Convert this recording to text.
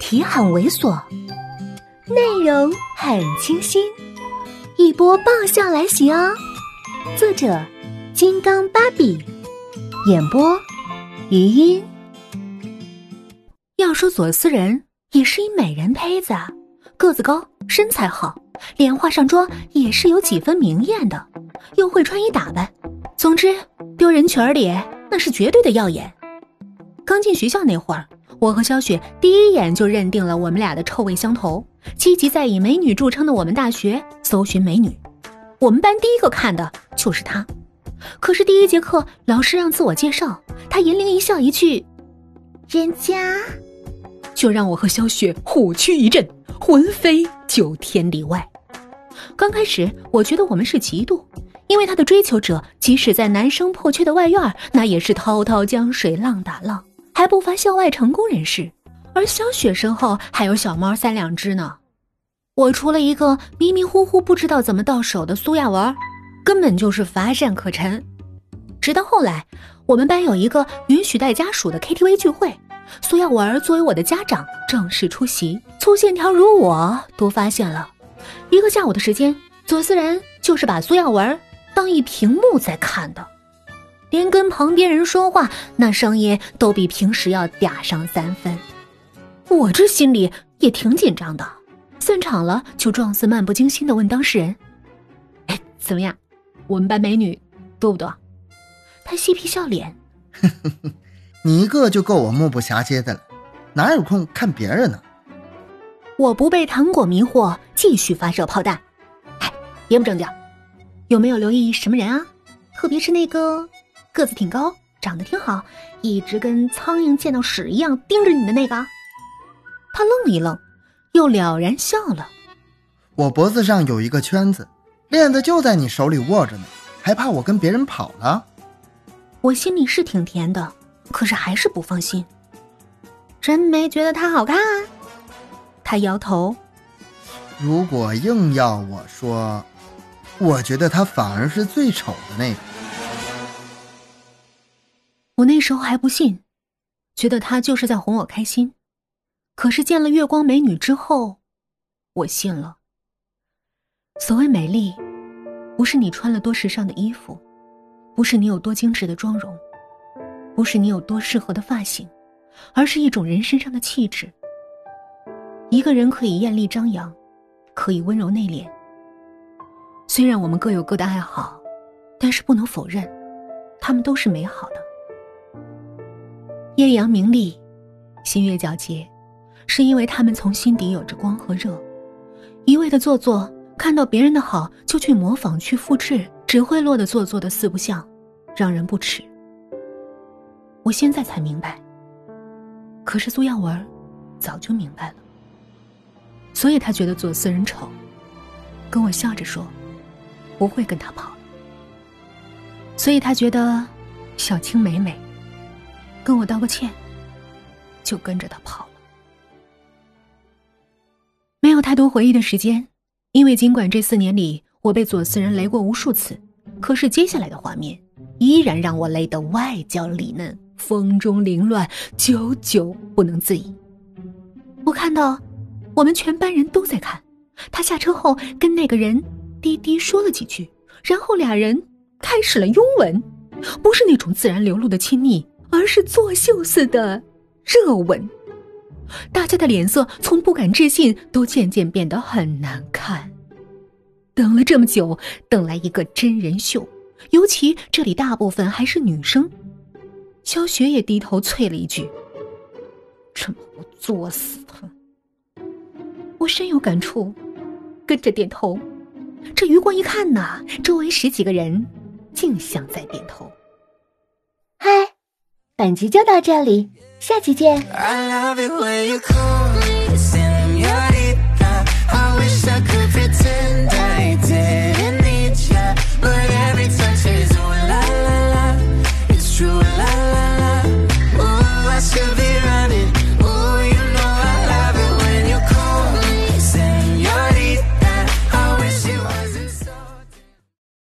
题很猥琐，内容很清新，一波爆笑来袭哦！作者：金刚芭比，演播：余音。要说左思人，也是一美人胚子，个子高，身材好，脸化上妆也是有几分明艳的，又会穿衣打扮，总之丢人群里那是绝对的耀眼。刚进学校那会儿。我和小雪第一眼就认定了我们俩的臭味相投，积极在以美女著称的我们大学搜寻美女。我们班第一个看的就是她。可是第一节课老师让自我介绍，她银铃一笑一句：“人家”，就让我和小雪虎躯一震，魂飞九天里外。刚开始我觉得我们是嫉妒，因为她的追求者即使在男生破缺的外院，那也是滔滔江水浪打浪。还不乏校外成功人士，而小雪身后还有小猫三两只呢。我除了一个迷迷糊糊不知道怎么到手的苏亚文，根本就是乏善可陈。直到后来，我们班有一个允许带家属的 KTV 聚会，苏亚文作为我的家长正式出席。粗线条如我都发现了，一个下午的时间，左思然就是把苏亚文当一屏幕在看的。连跟旁边人说话，那声音都比平时要嗲上三分。我这心里也挺紧张的，散场了就状似漫不经心的问当事人：“哎，怎么样？我们班美女多不多？”他嬉皮笑脸：“ 你一个就够我目不暇接的了，哪有空看别人呢？”我不被糖果迷惑，继续发射炮弹：“哎，言不正经，有没有留意什么人啊？特别是那个……”个子挺高，长得挺好，一直跟苍蝇见到屎一样盯着你的那个。他愣了一愣，又了然笑了。我脖子上有一个圈子，链子就在你手里握着呢，还怕我跟别人跑了？我心里是挺甜的，可是还是不放心。真没觉得他好看？啊他摇头。如果硬要我说，我觉得他反而是最丑的那个。我那时候还不信，觉得他就是在哄我开心。可是见了月光美女之后，我信了。所谓美丽，不是你穿了多时尚的衣服，不是你有多精致的妆容，不是你有多适合的发型，而是一种人身上的气质。一个人可以艳丽张扬，可以温柔内敛。虽然我们各有各的爱好，但是不能否认，他们都是美好的。艳阳明丽，新月皎洁，是因为他们从心底有着光和热。一味的做作，看到别人的好就去模仿、去复制，只会落得做作的四不像，让人不齿。我现在才明白，可是苏耀文早就明白了，所以他觉得左思人丑，跟我笑着说不会跟他跑了。所以他觉得小青美美。跟我道个歉，就跟着他跑了。没有太多回忆的时间，因为尽管这四年里我被左思人雷过无数次，可是接下来的画面依然让我累得外焦里嫩、风中凌乱，久久不能自已。我看到我们全班人都在看他下车后跟那个人低低说了几句，然后俩人开始了拥吻，不是那种自然流露的亲密。而是作秀似的热吻，大家的脸色从不敢置信，都渐渐变得很难看。等了这么久，等来一个真人秀，尤其这里大部分还是女生。小雪也低头啐了一句：“这么我作死他！”我深有感触，跟着点头。这余光一看呐，周围十几个人竟像在点头。本集就到这里，下期见。